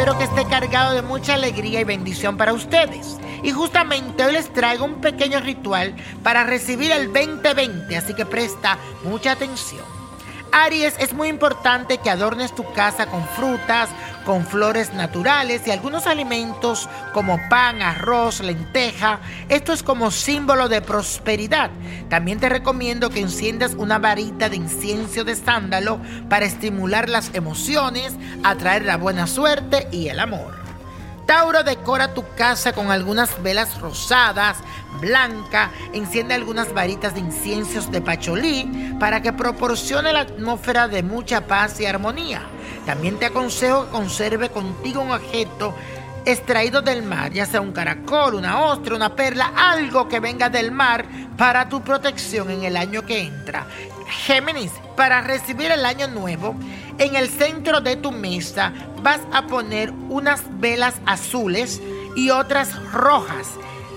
Espero que esté cargado de mucha alegría y bendición para ustedes. Y justamente hoy les traigo un pequeño ritual para recibir el 2020, así que presta mucha atención. Aries, es muy importante que adornes tu casa con frutas, con flores naturales y algunos alimentos como pan, arroz, lenteja. Esto es como símbolo de prosperidad. También te recomiendo que enciendas una varita de incienso de sándalo para estimular las emociones, atraer la buena suerte y el amor. Tauro decora tu casa con algunas velas rosadas, blanca, enciende algunas varitas de inciensos de pacholí para que proporcione la atmósfera de mucha paz y armonía. También te aconsejo que conserve contigo un objeto extraído del mar, ya sea un caracol, una ostra, una perla, algo que venga del mar para tu protección en el año que entra. Géminis, para recibir el año nuevo, en el centro de tu mesa vas a poner unas velas azules y otras rojas.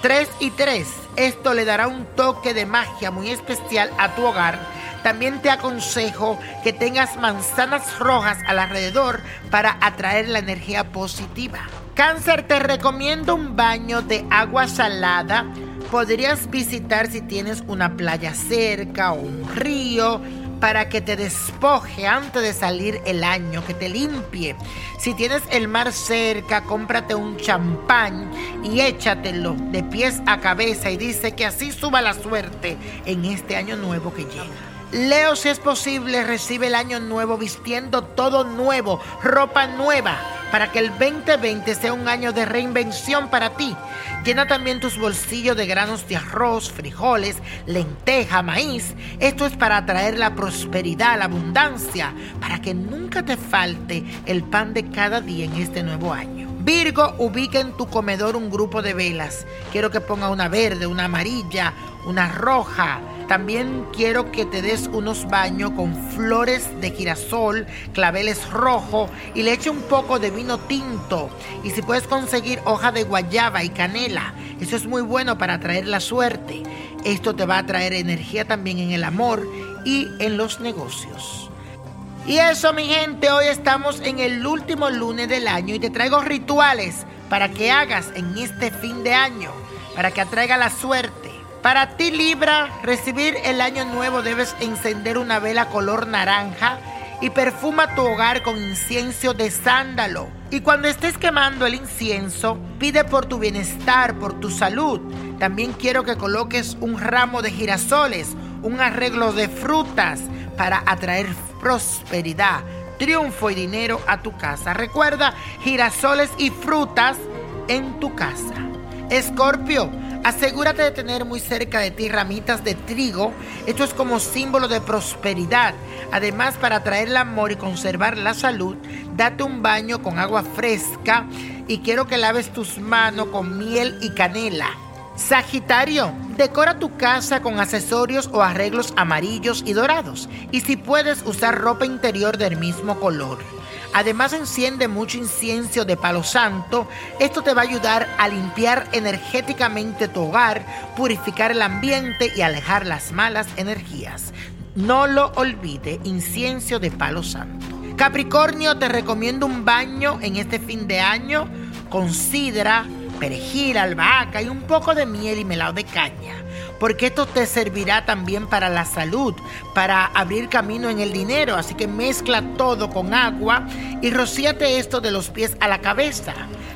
Tres y tres. Esto le dará un toque de magia muy especial a tu hogar. También te aconsejo que tengas manzanas rojas alrededor para atraer la energía positiva. Cáncer, te recomiendo un baño de agua salada podrías visitar si tienes una playa cerca o un río para que te despoje antes de salir el año, que te limpie. Si tienes el mar cerca, cómprate un champán y échatelo de pies a cabeza y dice que así suba la suerte en este año nuevo que llega. Leo, si es posible, recibe el año nuevo vistiendo todo nuevo, ropa nueva para que el 2020 sea un año de reinvención para ti. Llena también tus bolsillos de granos de arroz, frijoles, lenteja, maíz. Esto es para atraer la prosperidad, la abundancia, para que nunca te falte el pan de cada día en este nuevo año. Virgo, ubica en tu comedor un grupo de velas. Quiero que ponga una verde, una amarilla, una roja. También quiero que te des unos baños con flores de girasol, claveles rojo y le eche un poco de vino tinto. Y si puedes conseguir hoja de guayaba y canela, eso es muy bueno para atraer la suerte. Esto te va a traer energía también en el amor y en los negocios. Y eso, mi gente, hoy estamos en el último lunes del año y te traigo rituales para que hagas en este fin de año, para que atraiga la suerte. Para ti, Libra, recibir el año nuevo debes encender una vela color naranja y perfuma tu hogar con incienso de sándalo. Y cuando estés quemando el incienso, pide por tu bienestar, por tu salud. También quiero que coloques un ramo de girasoles, un arreglo de frutas para atraer prosperidad, triunfo y dinero a tu casa. Recuerda, girasoles y frutas en tu casa. Escorpio, asegúrate de tener muy cerca de ti ramitas de trigo. Esto es como símbolo de prosperidad. Además, para traer el amor y conservar la salud, date un baño con agua fresca y quiero que laves tus manos con miel y canela. Sagitario, decora tu casa con accesorios o arreglos amarillos y dorados y si puedes usar ropa interior del mismo color. Además enciende mucho incienso de palo santo. Esto te va a ayudar a limpiar energéticamente tu hogar, purificar el ambiente y alejar las malas energías. No lo olvide, incienso de palo santo. Capricornio, te recomiendo un baño en este fin de año. Considera perejil, albahaca y un poco de miel y melado de caña. Porque esto te servirá también para la salud, para abrir camino en el dinero. Así que mezcla todo con agua y rocíate esto de los pies a la cabeza.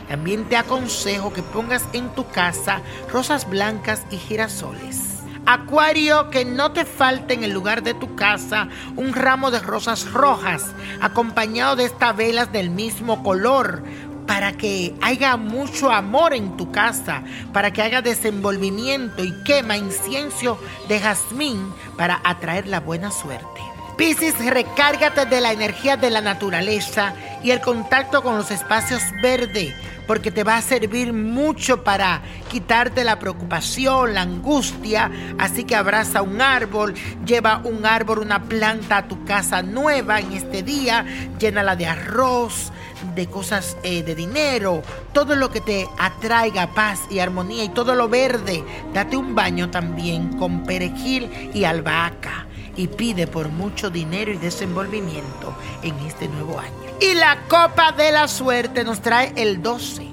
También te aconsejo que pongas en tu casa rosas blancas y girasoles. Acuario, que no te falte en el lugar de tu casa un ramo de rosas rojas, acompañado de estas velas del mismo color, para que haya mucho amor en tu casa, para que haya desenvolvimiento y quema incienso de jazmín para atraer la buena suerte. Piscis, recárgate de la energía de la naturaleza y el contacto con los espacios verdes, porque te va a servir mucho para quitarte la preocupación, la angustia. Así que abraza un árbol, lleva un árbol, una planta a tu casa nueva en este día, llénala de arroz, de cosas eh, de dinero, todo lo que te atraiga paz y armonía y todo lo verde. Date un baño también con perejil y albahaca y pide por mucho dinero y desenvolvimiento en este nuevo año. Y la copa de la suerte nos trae el 12,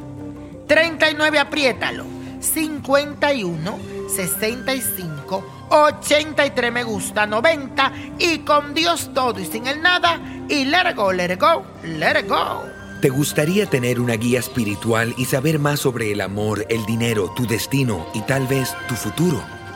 39, apriétalo, 51, 65, 83 me gusta, 90 y con Dios todo y sin el nada y let it go, let it go, let it go. ¿Te gustaría tener una guía espiritual y saber más sobre el amor, el dinero, tu destino y tal vez tu futuro?